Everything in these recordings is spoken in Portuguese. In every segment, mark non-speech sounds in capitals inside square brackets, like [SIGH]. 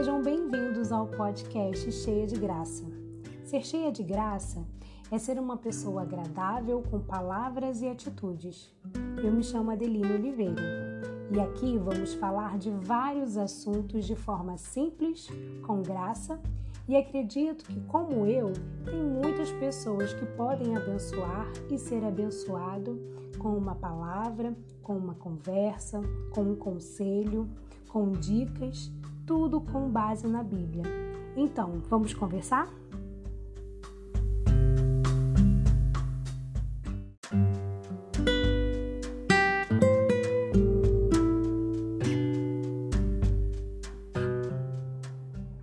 Sejam bem-vindos ao podcast Cheia de Graça. Ser cheia de graça é ser uma pessoa agradável com palavras e atitudes. Eu me chamo Adelina Oliveira e aqui vamos falar de vários assuntos de forma simples, com graça e acredito que, como eu, tem muitas pessoas que podem abençoar e ser abençoado com uma palavra, com uma conversa, com um conselho, com dicas tudo com base na Bíblia. Então, vamos conversar?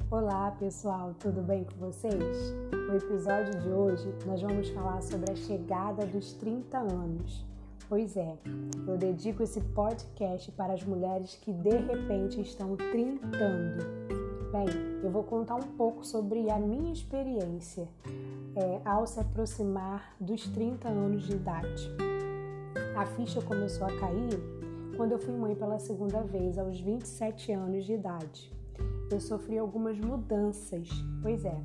Olá pessoal, tudo bem com vocês? No episódio de hoje nós vamos falar sobre a chegada dos 30 anos. Pois é, eu dedico esse podcast para as mulheres que de repente estão trintando. Bem, eu vou contar um pouco sobre a minha experiência é, ao se aproximar dos 30 anos de idade. A ficha começou a cair quando eu fui mãe pela segunda vez, aos 27 anos de idade. Eu sofri algumas mudanças, pois é,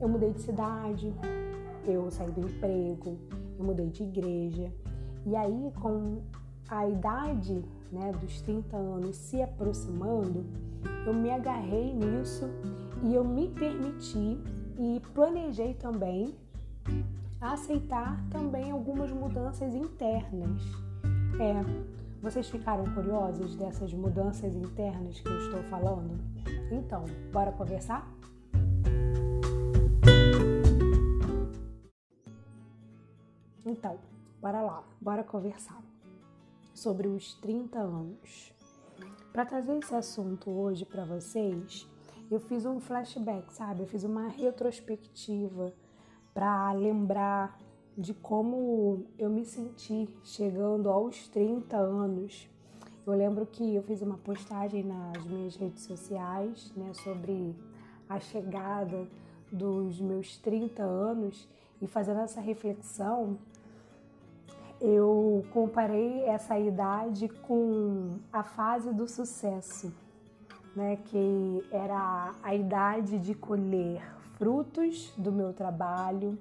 eu mudei de cidade, eu saí do emprego, eu mudei de igreja, e aí, com a idade né, dos 30 anos se aproximando, eu me agarrei nisso e eu me permiti e planejei também aceitar também algumas mudanças internas. É, vocês ficaram curiosos dessas mudanças internas que eu estou falando? Então, bora conversar? Então, Bora lá, bora conversar sobre os 30 anos. Para trazer esse assunto hoje para vocês, eu fiz um flashback, sabe? Eu fiz uma retrospectiva para lembrar de como eu me senti chegando aos 30 anos. Eu lembro que eu fiz uma postagem nas minhas redes sociais, né, sobre a chegada dos meus 30 anos e fazendo essa reflexão, eu comparei essa idade com a fase do sucesso, né, que era a idade de colher frutos do meu trabalho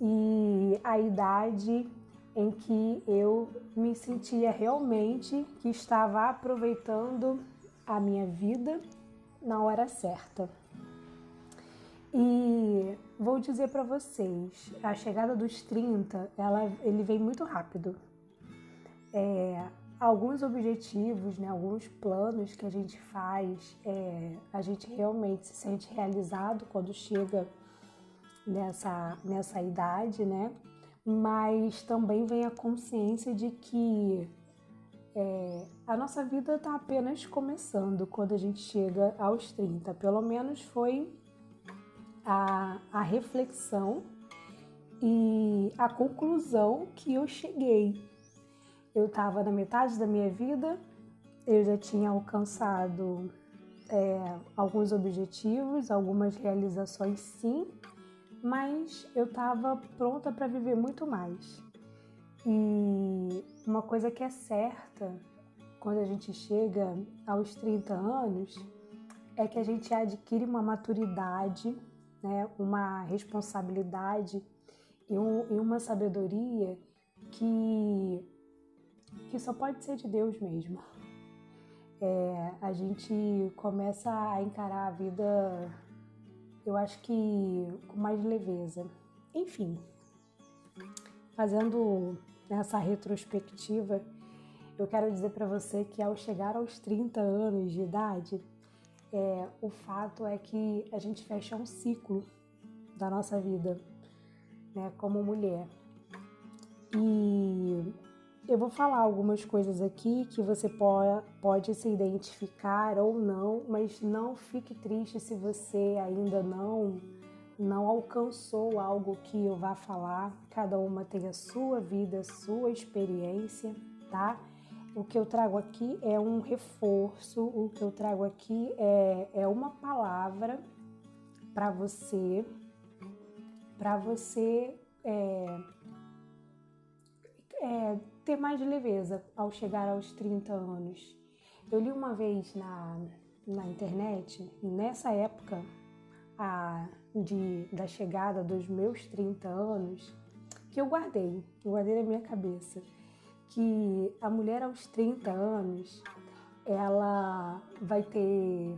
e a idade em que eu me sentia realmente que estava aproveitando a minha vida na hora certa. E vou dizer para vocês, a chegada dos 30, ela, ele vem muito rápido. É, alguns objetivos, né, alguns planos que a gente faz, é, a gente realmente se sente realizado quando chega nessa, nessa idade, né? Mas também vem a consciência de que é, a nossa vida está apenas começando quando a gente chega aos 30. Pelo menos foi a, a reflexão e a conclusão que eu cheguei. Eu estava na metade da minha vida, eu já tinha alcançado é, alguns objetivos, algumas realizações, sim, mas eu estava pronta para viver muito mais. E uma coisa que é certa quando a gente chega aos 30 anos é que a gente adquire uma maturidade né, uma responsabilidade e, um, e uma sabedoria que, que só pode ser de Deus mesmo. É, a gente começa a encarar a vida, eu acho que com mais leveza. Enfim, fazendo essa retrospectiva, eu quero dizer para você que ao chegar aos 30 anos de idade, é, o fato é que a gente fecha um ciclo da nossa vida, né, como mulher. E eu vou falar algumas coisas aqui que você pode, se identificar ou não, mas não fique triste se você ainda não não alcançou algo que eu vá falar. Cada uma tem a sua vida, a sua experiência, tá? O que eu trago aqui é um reforço, o que eu trago aqui é, é uma palavra para você, para você é, é, ter mais leveza ao chegar aos 30 anos. Eu li uma vez na, na internet, nessa época a, de, da chegada dos meus 30 anos, que eu guardei, eu guardei na minha cabeça, que a mulher aos 30 anos, ela vai ter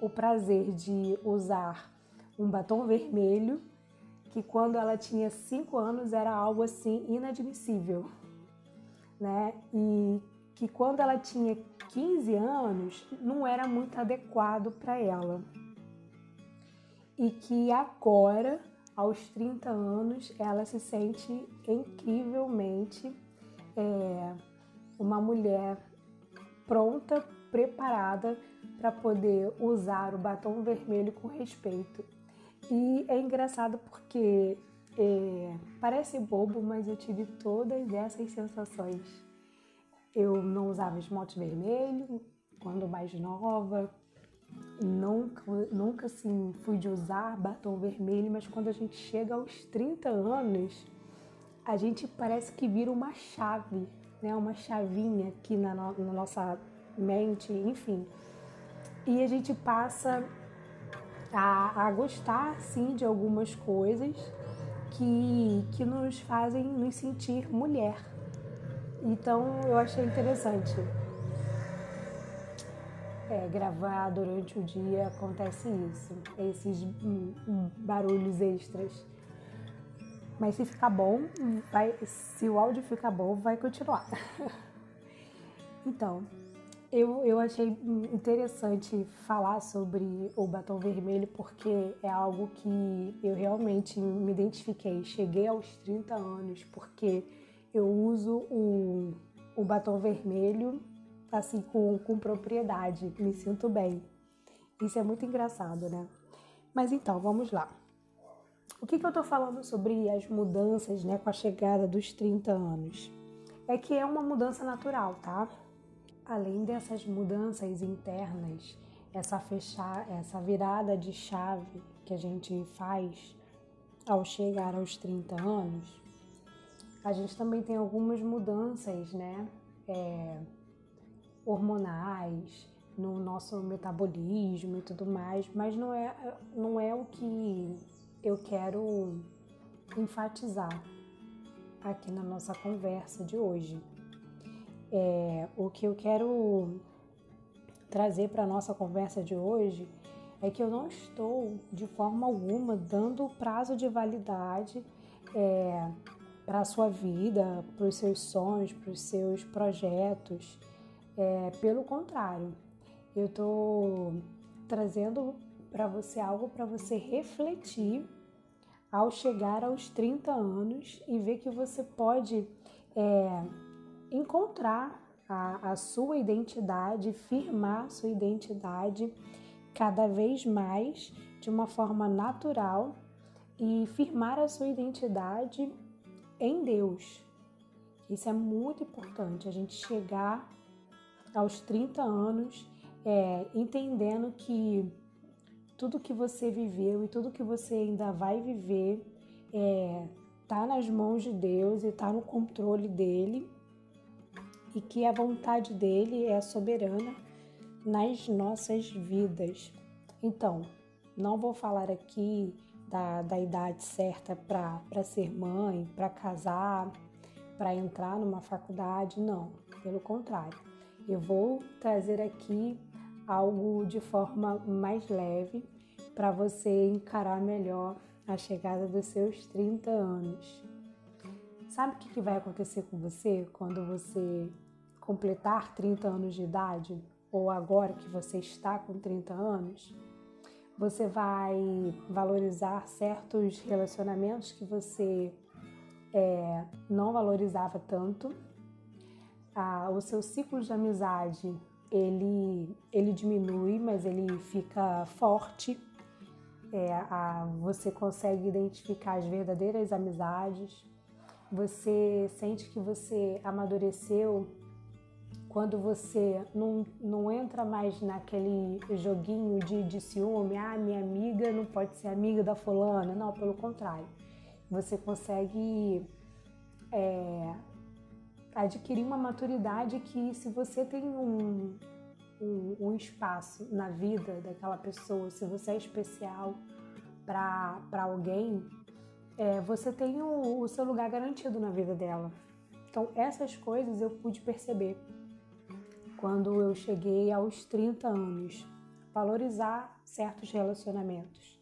o prazer de usar um batom vermelho, que quando ela tinha 5 anos era algo assim inadmissível, né? E que quando ela tinha 15 anos não era muito adequado para ela. E que agora, aos 30 anos, ela se sente incrivelmente é, uma mulher pronta, preparada para poder usar o batom vermelho com respeito. E é engraçado porque é, parece bobo, mas eu tive todas essas sensações eu não usava esmalte vermelho quando mais nova. Nunca, nunca assim fui de usar batom vermelho, mas quando a gente chega aos 30 anos, a gente parece que vira uma chave, né? Uma chavinha aqui na, no, na nossa mente, enfim. E a gente passa a, a gostar, sim, de algumas coisas que, que nos fazem nos sentir mulher, então eu achei interessante. É, gravar durante o dia acontece isso, esses barulhos extras. Mas se ficar bom, vai, se o áudio ficar bom, vai continuar. [LAUGHS] então, eu, eu achei interessante falar sobre o batom vermelho porque é algo que eu realmente me identifiquei. Cheguei aos 30 anos porque eu uso o, o batom vermelho assim com, com propriedade, me sinto bem. Isso é muito engraçado, né? Mas então, vamos lá. O que, que eu tô falando sobre as mudanças, né, com a chegada dos 30 anos? É que é uma mudança natural, tá? Além dessas mudanças internas, essa fechar, essa virada de chave que a gente faz ao chegar aos 30 anos, a gente também tem algumas mudanças, né? É, hormonais no nosso metabolismo e tudo mais, mas não é, não é o que eu quero enfatizar aqui na nossa conversa de hoje. É, o que eu quero trazer para a nossa conversa de hoje é que eu não estou de forma alguma dando prazo de validade é, para a sua vida, para os seus sonhos, para os seus projetos. É, pelo contrário, eu estou trazendo para você algo para você refletir ao chegar aos 30 anos e ver que você pode é, encontrar a, a sua identidade, firmar sua identidade cada vez mais de uma forma natural e firmar a sua identidade em Deus. Isso é muito importante, a gente chegar aos 30 anos é, entendendo que tudo que você viveu e tudo que você ainda vai viver é, tá nas mãos de Deus e tá no controle dele e que a vontade dele é soberana nas nossas vidas. Então, não vou falar aqui da, da idade certa para ser mãe, para casar, para entrar numa faculdade, não. Pelo contrário, eu vou trazer aqui algo de forma mais leve para você encarar melhor a chegada dos seus 30 anos. Sabe o que vai acontecer com você quando você completar 30 anos de idade? Ou agora que você está com 30 anos? você vai valorizar certos relacionamentos que você é, não valorizava tanto. Ah, o seu ciclo de amizade ele, ele diminui, mas ele fica forte. É, a, você consegue identificar as verdadeiras amizades. Você sente que você amadureceu quando você não, não entra mais naquele joguinho de, de ciúme, ah, minha amiga não pode ser amiga da fulana. Não, pelo contrário. Você consegue é, adquirir uma maturidade que se você tem um, um, um espaço na vida daquela pessoa, se você é especial para alguém, é, você tem o, o seu lugar garantido na vida dela. Então, essas coisas eu pude perceber quando eu cheguei aos 30 anos, valorizar certos relacionamentos.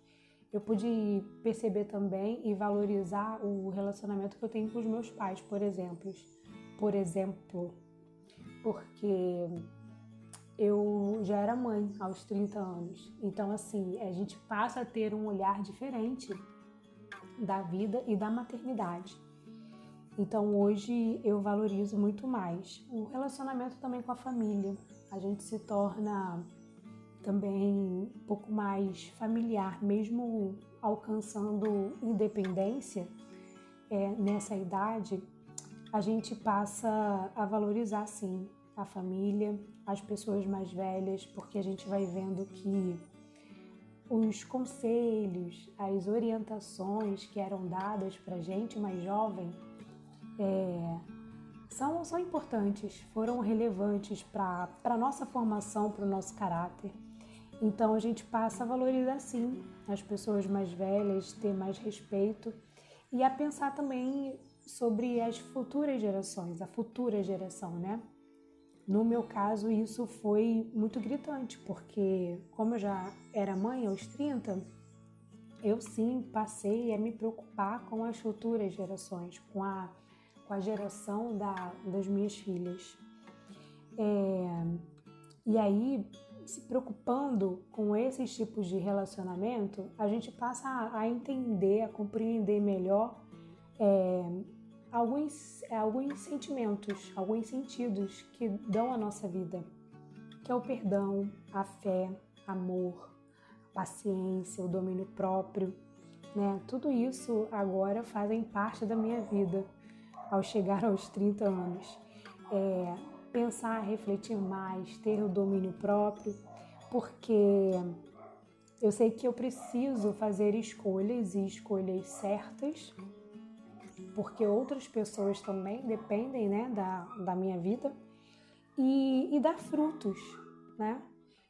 Eu pude perceber também e valorizar o relacionamento que eu tenho com os meus pais, por exemplo. Por exemplo, porque eu já era mãe aos 30 anos. Então, assim, a gente passa a ter um olhar diferente da vida e da maternidade. Então, hoje eu valorizo muito mais o relacionamento também com a família. A gente se torna também um pouco mais familiar, mesmo alcançando independência é, nessa idade, a gente passa a valorizar sim a família, as pessoas mais velhas, porque a gente vai vendo que os conselhos, as orientações que eram dadas para gente mais jovem é, são, são importantes, foram relevantes para a nossa formação, para o nosso caráter. Então a gente passa a valorizar sim as pessoas mais velhas, ter mais respeito e a pensar também sobre as futuras gerações, a futura geração, né? No meu caso, isso foi muito gritante, porque como eu já era mãe aos 30, eu sim passei a me preocupar com as futuras gerações, com a, com a geração da, das minhas filhas. É, e aí, se preocupando com esses tipos de relacionamento, a gente passa a, a entender, a compreender melhor é, alguns, é, alguns sentimentos, alguns sentidos que dão a nossa vida, que é o perdão, a fé, amor, paciência, o domínio próprio, né? Tudo isso agora fazem parte da minha vida ao chegar aos 30 anos. É, pensar, refletir mais, ter o domínio próprio, porque eu sei que eu preciso fazer escolhas e escolhas certas, porque outras pessoas também dependem né, da, da minha vida, e, e dar frutos, né?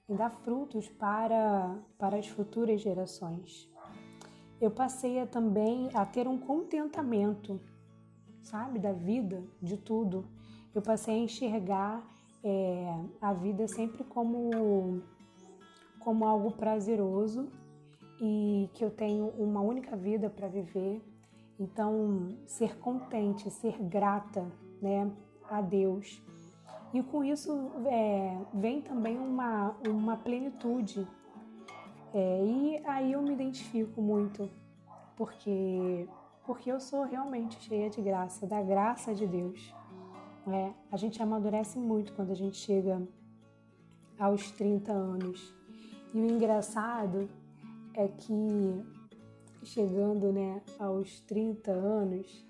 E dar frutos para, para as futuras gerações. Eu passei a, também a ter um contentamento, sabe, da vida, de tudo eu passei a enxergar é, a vida sempre como, como algo prazeroso e que eu tenho uma única vida para viver. Então, ser contente, ser grata né, a Deus. E com isso é, vem também uma, uma plenitude. É, e aí eu me identifico muito, porque, porque eu sou realmente cheia de graça, da graça de Deus. É, a gente amadurece muito quando a gente chega aos 30 anos. E o engraçado é que chegando né, aos 30 anos,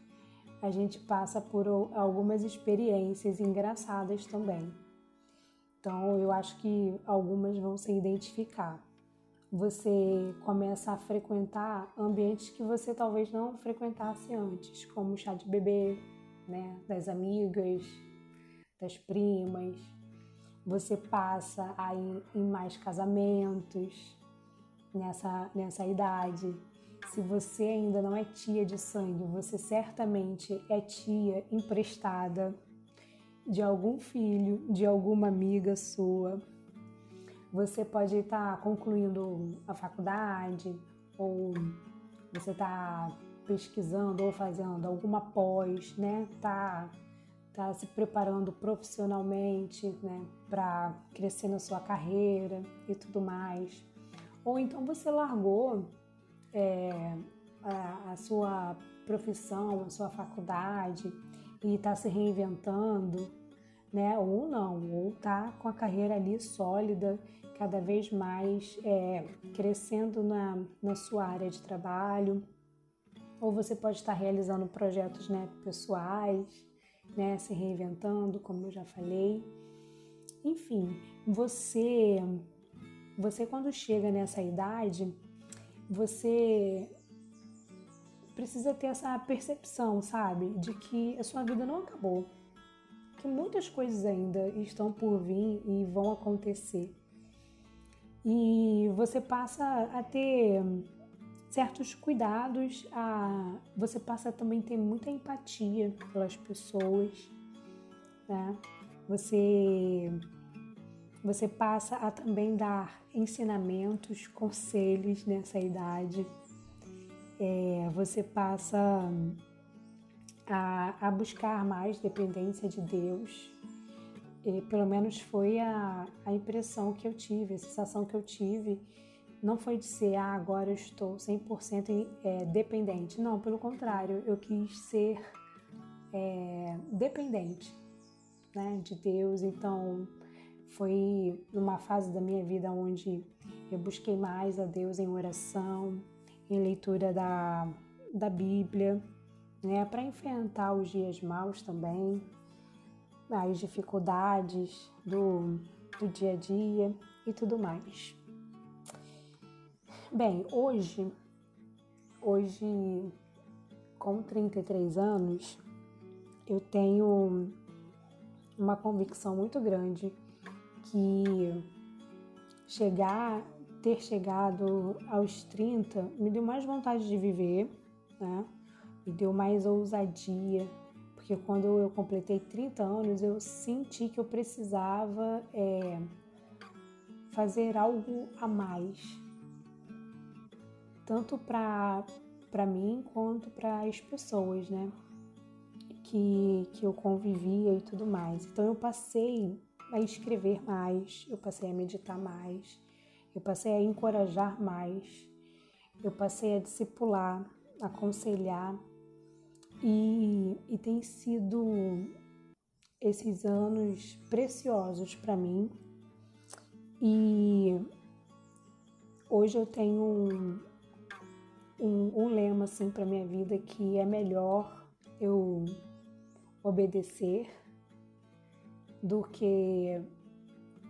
a gente passa por algumas experiências engraçadas também. Então, eu acho que algumas vão se identificar. Você começa a frequentar ambientes que você talvez não frequentasse antes, como chá de bebê, né, das amigas, das primas. Você passa aí em mais casamentos nessa, nessa idade. Se você ainda não é tia de sangue, você certamente é tia emprestada de algum filho, de alguma amiga sua. Você pode estar concluindo a faculdade ou você está pesquisando ou fazendo alguma pós, né? Tá, tá se preparando profissionalmente, né? Para crescer na sua carreira e tudo mais. Ou então você largou é, a, a sua profissão, a sua faculdade e está se reinventando, né? Ou não, ou tá com a carreira ali sólida, cada vez mais é, crescendo na, na sua área de trabalho ou você pode estar realizando projetos né, pessoais, né, se reinventando, como eu já falei. Enfim, você, você quando chega nessa idade, você precisa ter essa percepção, sabe, de que a sua vida não acabou. que muitas coisas ainda estão por vir e vão acontecer. E você passa a ter certos cuidados, a, você passa também a ter muita empatia pelas pessoas, né? Você, você passa a também dar ensinamentos, conselhos nessa idade. É, você passa a, a buscar mais dependência de Deus. E, pelo menos foi a, a impressão que eu tive, a sensação que eu tive. Não foi de ser, ah, agora eu estou 100% é, dependente. Não, pelo contrário, eu quis ser é, dependente né, de Deus. Então, foi numa fase da minha vida onde eu busquei mais a Deus em oração, em leitura da, da Bíblia, né, para enfrentar os dias maus também, as dificuldades do, do dia a dia e tudo mais. Bem, hoje, hoje com 33 anos, eu tenho uma convicção muito grande que chegar, ter chegado aos 30 me deu mais vontade de viver, né? me deu mais ousadia, porque quando eu completei 30 anos eu senti que eu precisava é, fazer algo a mais, tanto para mim quanto para as pessoas, né? Que, que eu convivia e tudo mais. Então eu passei a escrever mais, eu passei a meditar mais, eu passei a encorajar mais, eu passei a discipular, aconselhar e, e tem sido esses anos preciosos para mim. E hoje eu tenho um, um, um lema assim para minha vida que é melhor eu obedecer do que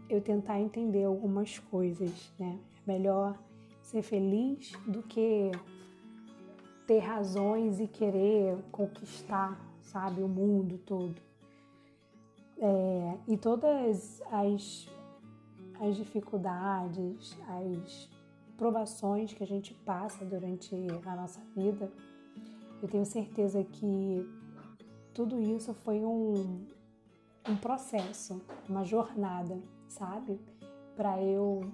eu tentar entender algumas coisas, né? É melhor ser feliz do que ter razões e querer conquistar, sabe, o mundo todo. É, e todas as, as dificuldades, as provações que a gente passa durante a nossa vida, eu tenho certeza que tudo isso foi um, um processo, uma jornada, sabe? Para eu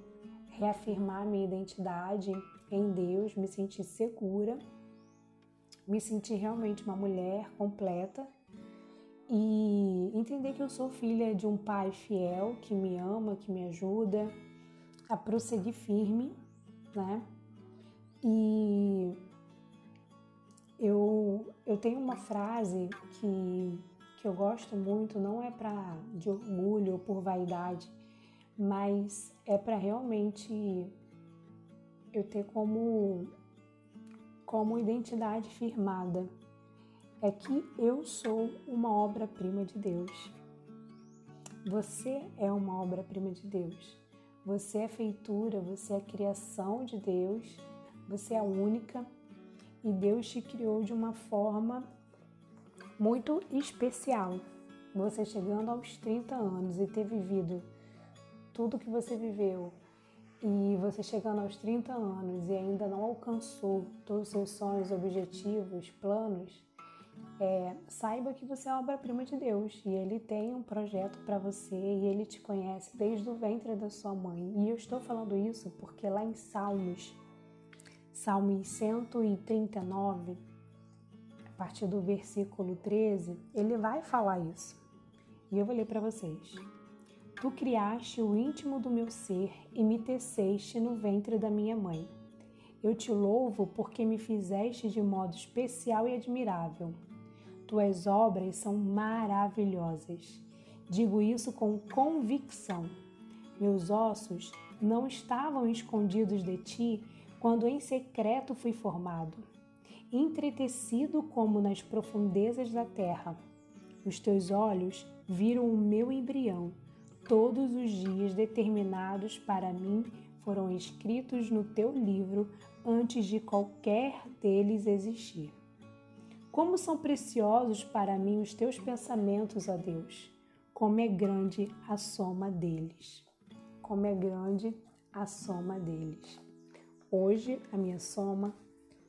reafirmar minha identidade em Deus, me sentir segura me sentir realmente uma mulher completa e entender que eu sou filha de um pai fiel que me ama, que me ajuda a prosseguir firme, né? E eu, eu tenho uma frase que, que eu gosto muito, não é para de orgulho ou por vaidade, mas é para realmente eu ter como como identidade firmada é que eu sou uma obra-prima de Deus. Você é uma obra-prima de Deus. Você é feitura, você é criação de Deus, você é única e Deus te criou de uma forma muito especial. Você chegando aos 30 anos e ter vivido tudo que você viveu, e você chegando aos 30 anos e ainda não alcançou todos os seus sonhos, objetivos, planos, é, saiba que você é obra-prima de Deus e Ele tem um projeto para você e Ele te conhece desde o ventre da sua mãe. E eu estou falando isso porque lá em Salmos, Salmos 139, a partir do versículo 13, ele vai falar isso. E eu vou ler para vocês. Tu criaste o íntimo do meu ser e me teceste no ventre da minha mãe. Eu te louvo porque me fizeste de modo especial e admirável. Tuas obras são maravilhosas. Digo isso com convicção. Meus ossos não estavam escondidos de ti quando em secreto fui formado, entretecido como nas profundezas da terra. Os teus olhos viram o meu embrião Todos os dias determinados para mim foram escritos no teu livro antes de qualquer deles existir. Como são preciosos para mim os teus pensamentos, ó Deus! como é grande a soma deles. Como é grande a soma deles. Hoje, a minha soma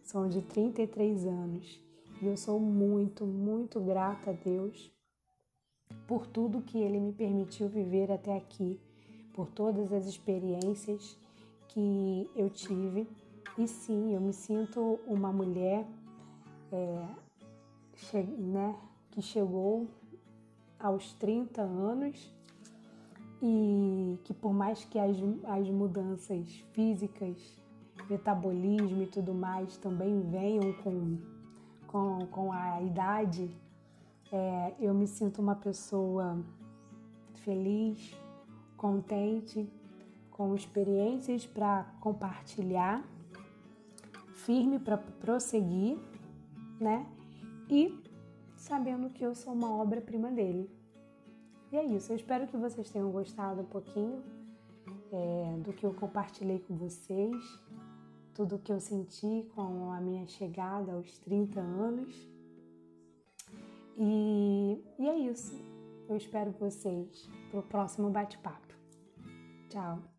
são de 33 anos e eu sou muito, muito grata a Deus por tudo que Ele me permitiu viver até aqui, por todas as experiências que eu tive. E sim, eu me sinto uma mulher é, che né, que chegou aos 30 anos e que por mais que as, as mudanças físicas, metabolismo e tudo mais também venham com, com, com a idade, é, eu me sinto uma pessoa feliz, contente, com experiências para compartilhar, firme para prosseguir, né? E sabendo que eu sou uma obra-prima dele. E é isso, eu espero que vocês tenham gostado um pouquinho é, do que eu compartilhei com vocês, tudo o que eu senti com a minha chegada aos 30 anos. E, e é isso. Eu espero vocês para o próximo bate-papo. Tchau!